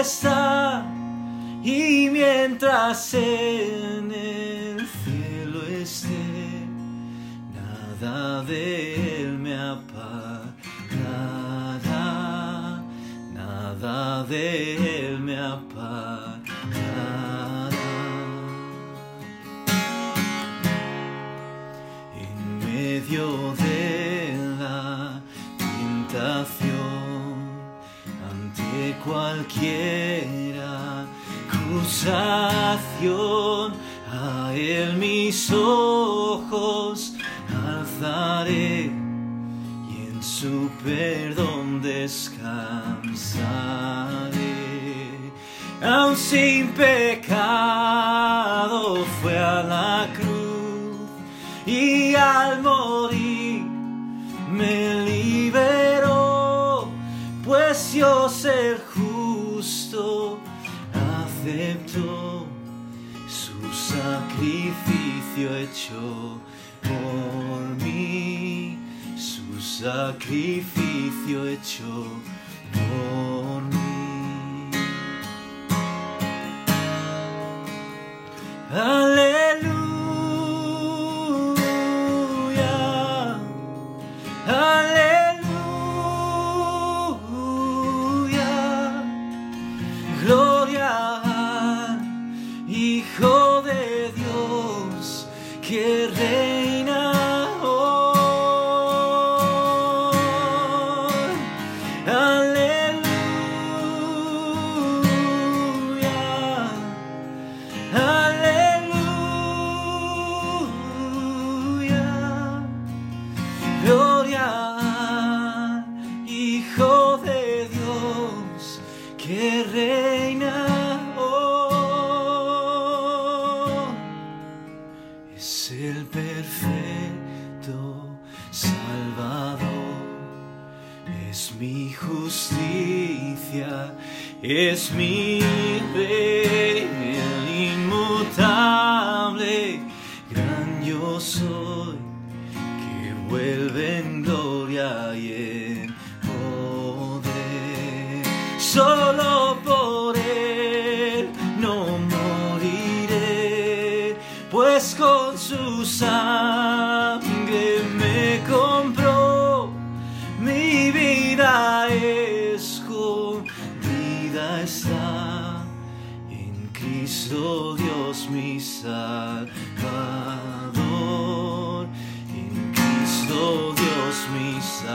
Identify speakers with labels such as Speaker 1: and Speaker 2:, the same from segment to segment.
Speaker 1: está y mientras en el cielo esté nada de él me apartará nada de él ante cualquier acusación a él mis ojos alzaré y en su perdón descansaré. Aun sin pecado fue a la cruz y al morir me yo ser justo aceptó su sacrificio hecho por mí, su sacrificio hecho por mí. Mi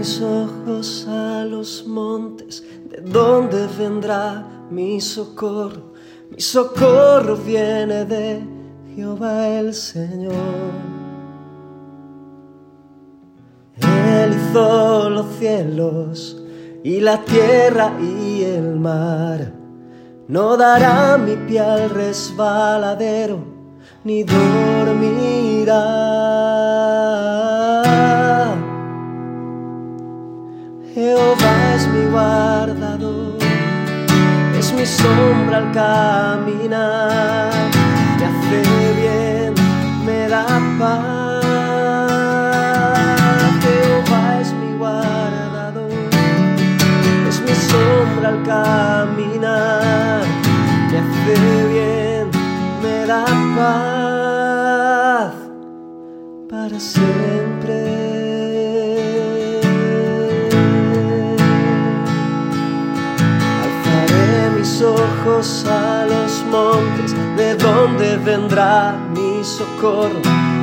Speaker 2: mis ojos a los montes, de donde vendrá mi socorro. Mi socorro viene de Jehová el Señor. Él hizo los cielos y la tierra y el mar. No dará mi pie al resbaladero, ni dormirá. Jehová es mi guardador, es mi sombra al caminar, me hace bien, me da paz. al caminar, me hace bien, me da paz para siempre. A los montes, de donde vendrá mi socorro.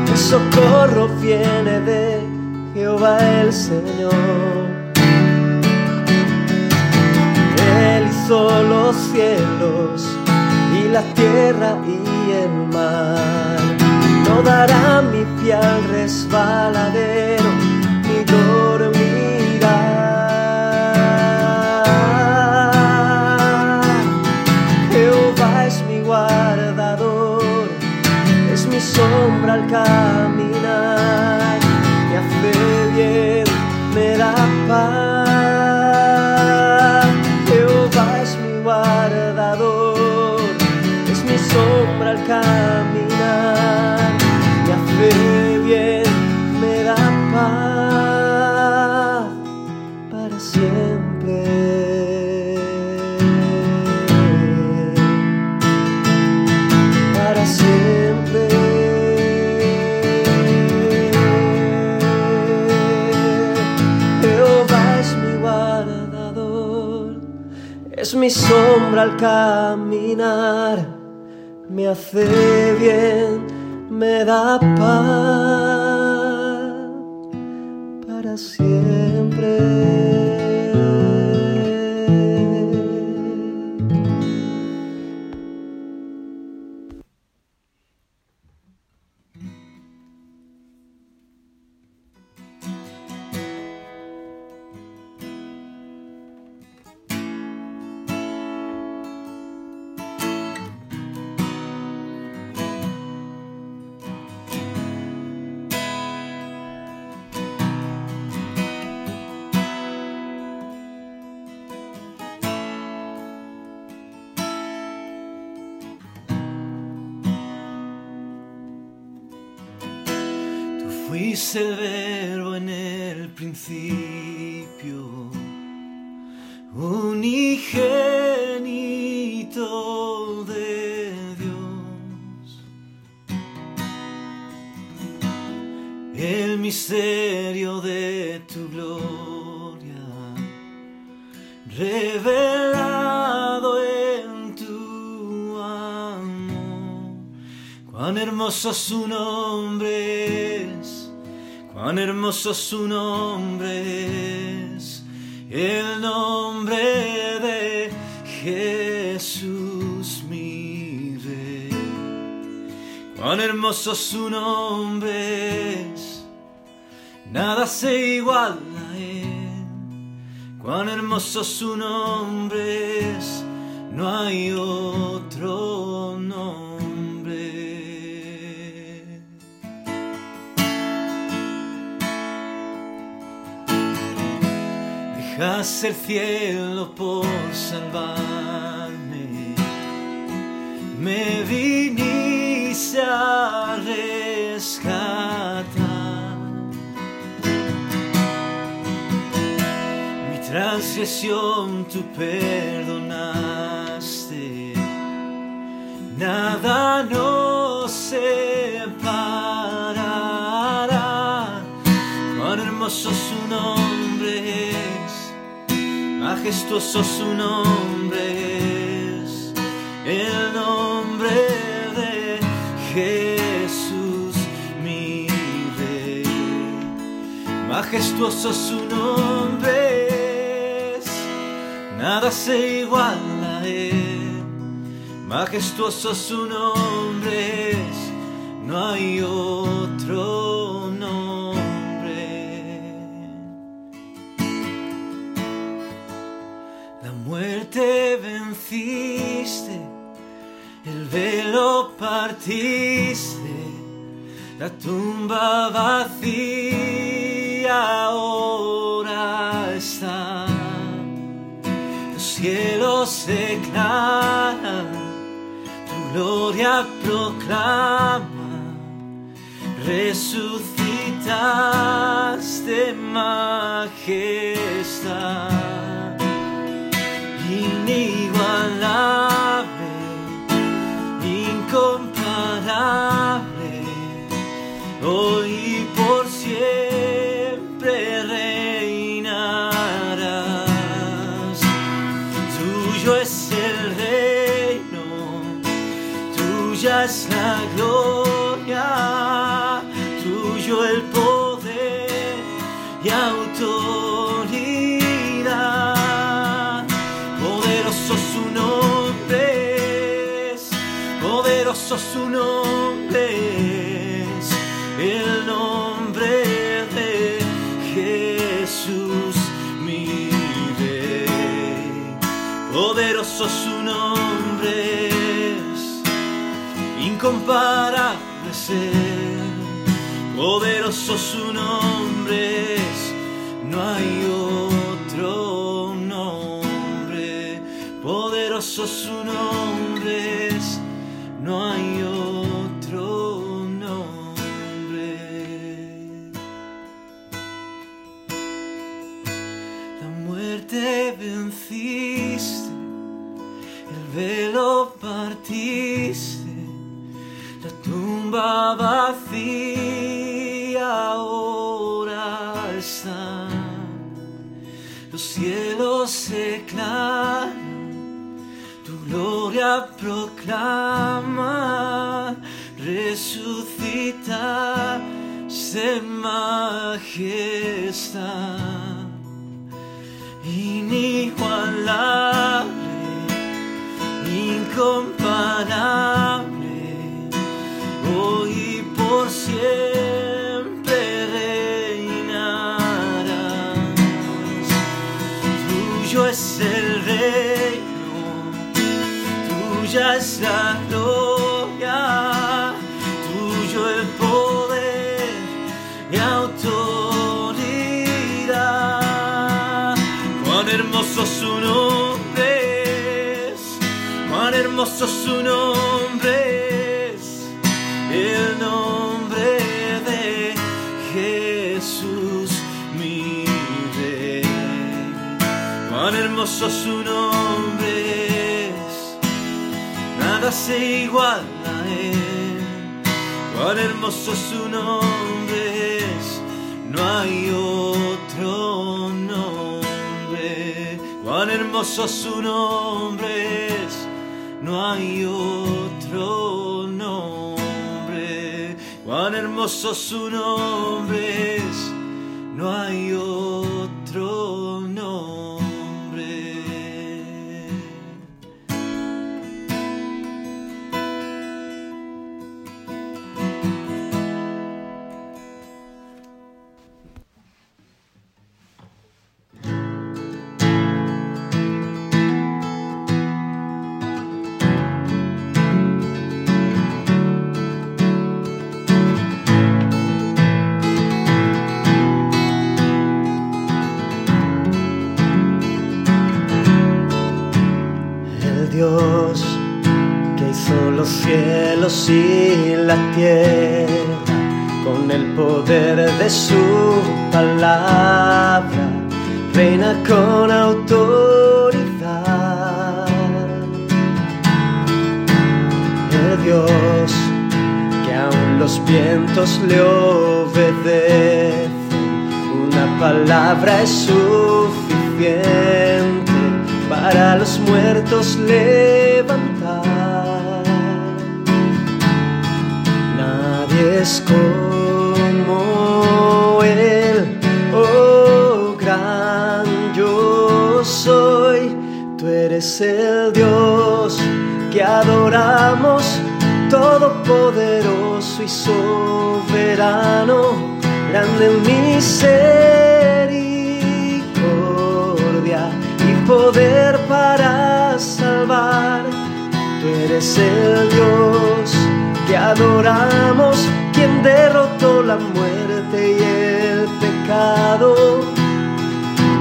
Speaker 2: Mi socorro viene de Jehová el Señor los cielos y la tierra y el mar. No dará mi pie al resbaladero mi sombra al caminar me hace bien, me da paz para siempre.
Speaker 1: Misterio de tu gloria, revelado en tu amor. Cuán hermoso su nombre Cuán hermoso su nombre es, el nombre de Jesús mi rey. Cuán hermoso su nombre es, nada se iguala a él. Cuán hermoso su nombre es, no hay otro nombre. dejas el cielo por salvarme, me viniste transgresión tú perdonaste, nada nos separará. Cuán hermoso su nombre majestuoso su nombre es, el nombre de Jesús mi rey. Majestuoso su nombre es, nada se iguala a. Majestuoso su nombre no hay otro nombre. muerte venciste, el velo partiste, la tumba vacía ahora cielos se declaran, tu gloria proclama, resucitaste majestad inigualable, incomparable, hoy es la gloria, tuyo el poder y autoridad. Poderoso su nombre poderoso su nombre incomparable ser, poderoso su nombre no hay vacía ahora está. Los cielos se declaran, tu gloria proclama, resucita, se majestad inigualable, incomparable, hermoso su nombre es, el nombre de Jesús, mi rey. Cuán hermoso su nombre es, nada se iguala a él. Cuán hermoso su nombre es, no hay otro nombre. Cuán hermoso su nombre es, no hay otro nombre. Cuán hermoso su nombre es, no hay otro
Speaker 2: la tierra con el poder de su palabra, reina con autoridad. El Dios que aún los vientos le obedecen, una palabra es suficiente para los muertos levantar. Nadie es como Él, oh gran yo soy. Tú eres el Dios que adoramos, todopoderoso y soberano, grande misericordia y poder para salvar. Tú eres el Dios que adoramos, quien derrotó la muerte y el pecado.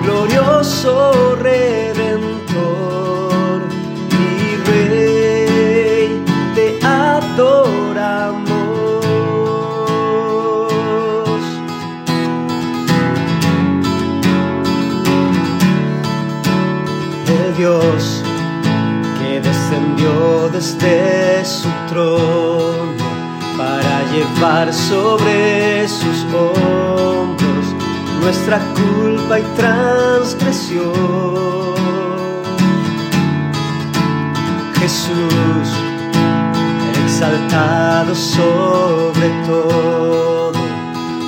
Speaker 2: Glorioso Redentor y Rey, te adoramos. El Dios que descendió desde su trono llevar sobre sus hombros nuestra culpa y transgresión. Jesús, exaltado sobre todo,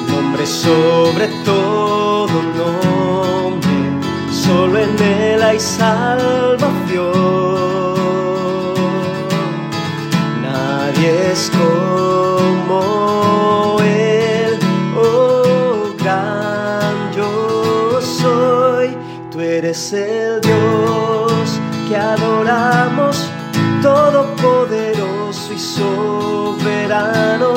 Speaker 2: nombre sobre todo nombre, solo en Él hay salvación. Nadie es soberano,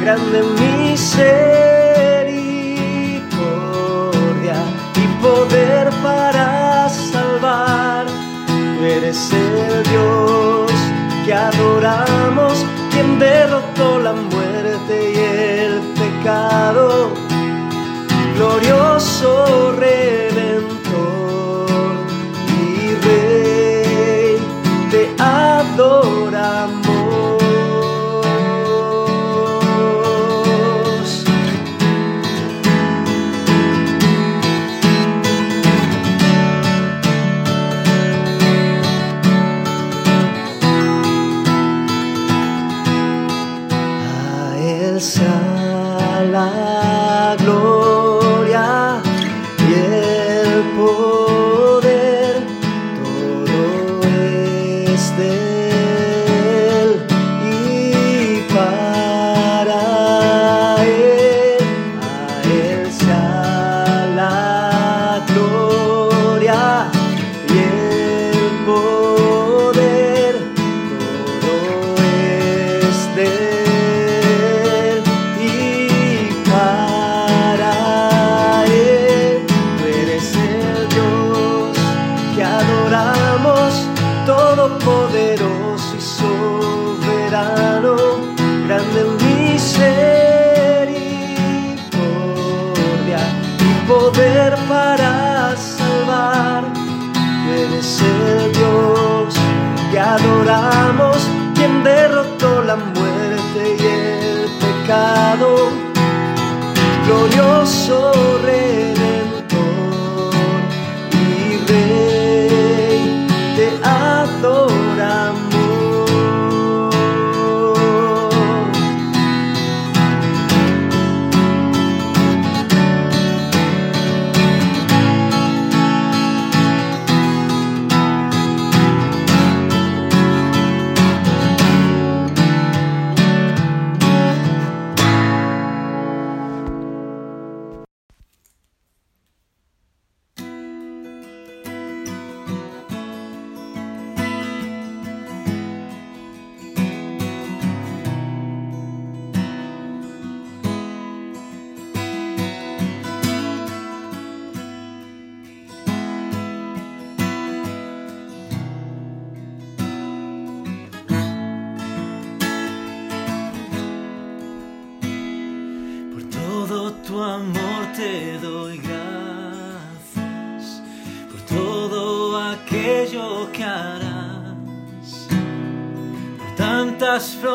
Speaker 2: grande misericordia y poder para salvar. Tú eres el Dios que adoramos, quien derrotó la muerte Glorioso Redentor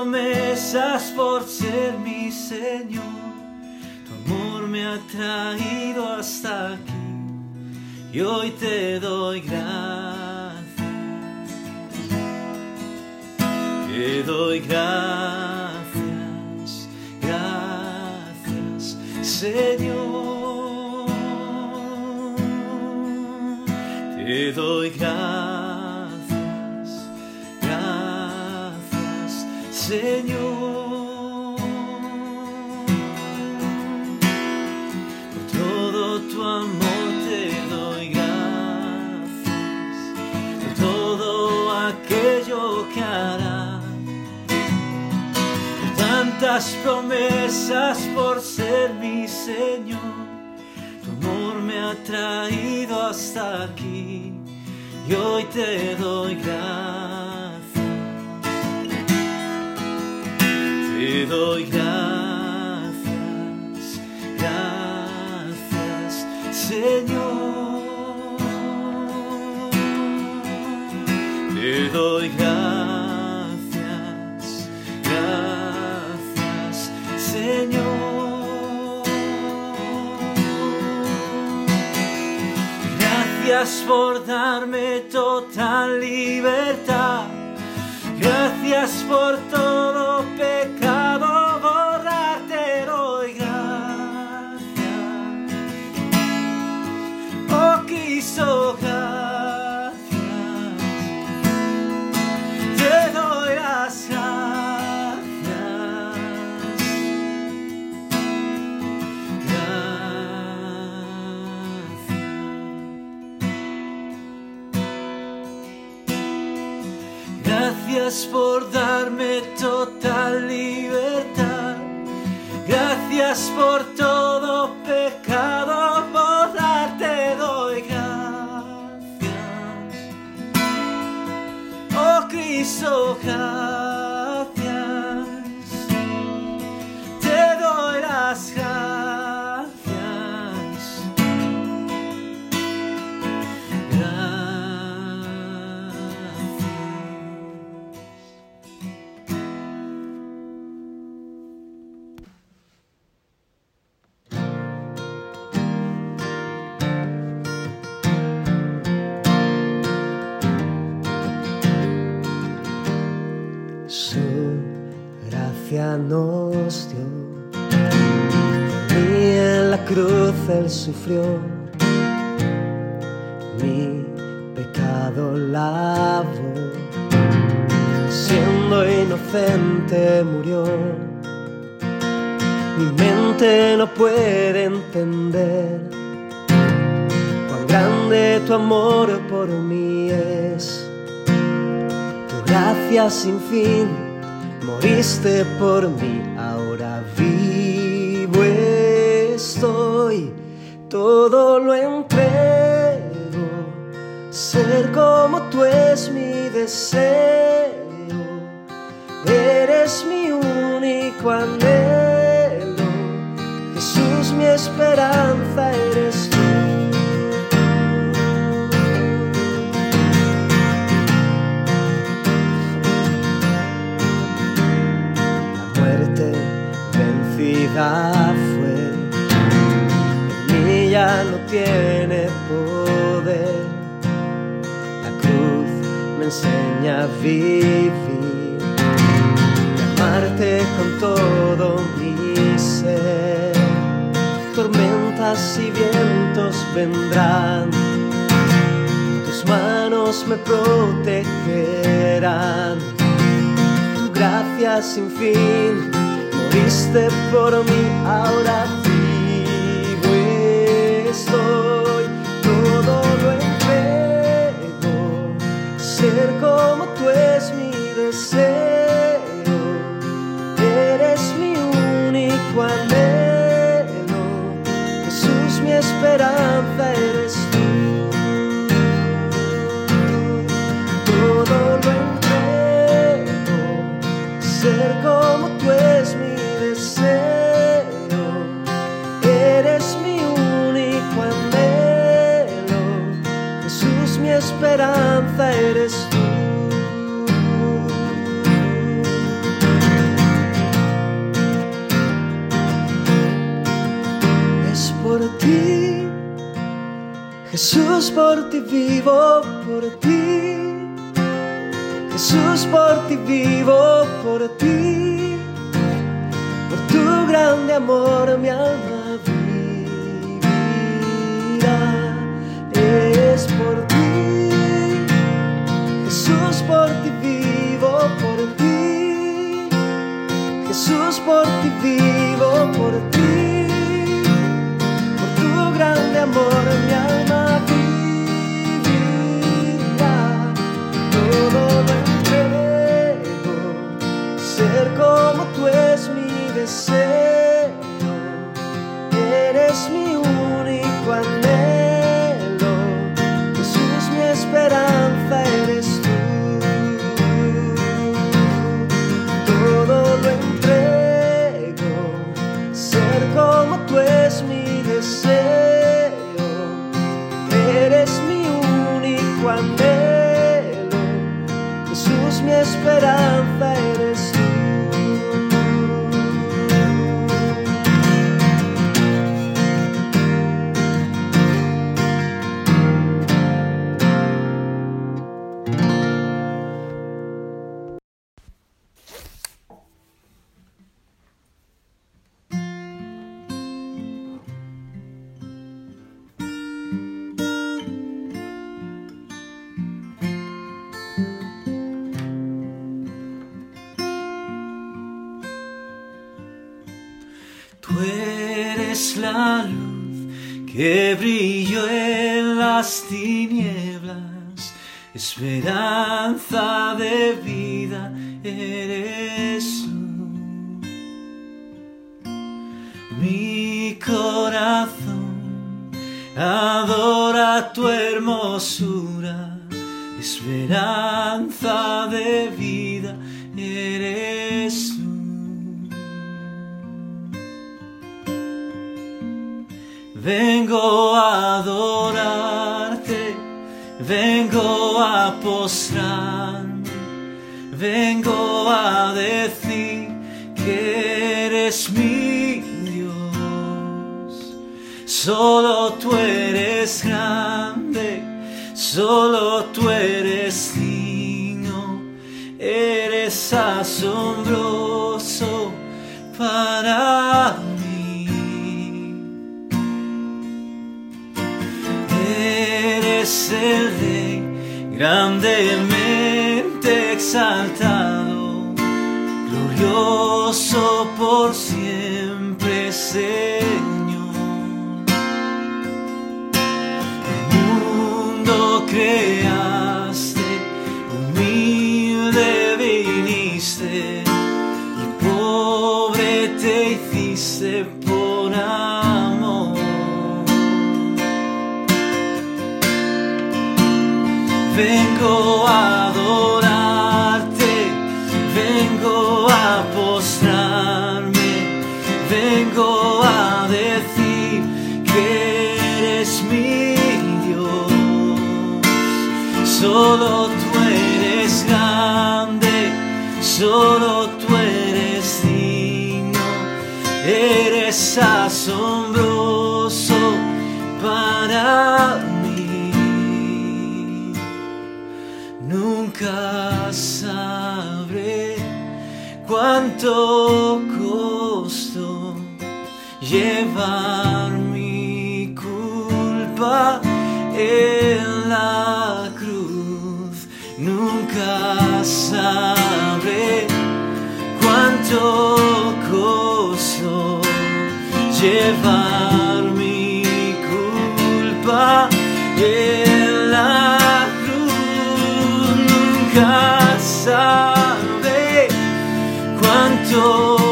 Speaker 1: promesas, por ser mi Señor. Tu amor me ha traído hasta aquí y hoy te doy gracias. Te doy gracias, gracias, Señor. Te doy gracias, Señor. Por todo tu amor te doy gracias. aquello que hará. Tantas promesas por ser mi Señor, tu amor me ha traído hasta aquí y hoy te doy gracias. Te doy gracias, gracias, Señor. Te doy gracias, gracias, Señor. Gracias por darme Gracias por todo pecado, por darte doy gracias. Oh Cristo, gracias.
Speaker 2: Él sufrió. Mi pecado lavó. Siendo inocente murió. Mi mente no puede entender cuán grande tu amor por mí es tu gracia sin fin, moriste por mí, ahora vivo estoy, todo lo entrego, ser como tú es mi deseo, eres mi único anhelo, Jesús mi esperanza eres tú. La muerte vencida no tiene poder. La cruz me enseña a vivir, y amarte con todo mi ser. Tormentas y vientos vendrán, tus manos me protegerán tu gracia sin fin. Moriste por mí, ahora estoy. Todo lo entrego, ser como tú es mi deseo. Eres mi único anhelo, Jesús mi esperanza eres Jesús mi esperanza eres tú. Es por ti, Jesús por ti vivo, por ti. Jesús, por ti vivo, por ti, por tu grande amor mi alma por ti, Jesús por ti vivo, por ti, por tu grande amor mi alma vivirá, todo lo entrego, ser como tú es mi deseo, eres mi Tú
Speaker 1: eres la luz que brilló en las tinieblas, esperanza de vida eres tú. Mi corazón adora tu hermosura, esperanza de vida Vengo a adorarte, vengo a postrarme, vengo a decir que eres mi Dios. Solo tú eres grande, solo tú eres digno, eres asombroso para el rey grandemente exaltado, glorioso por siempre, Señor. Solo tú eres digno, eres asombroso para mí. Nunca sabré cuánto costó llevar mi culpa en la cruz. Nunca sabré cuánto costó llevar mi culpa en la cruz. Nunca sabré cuánto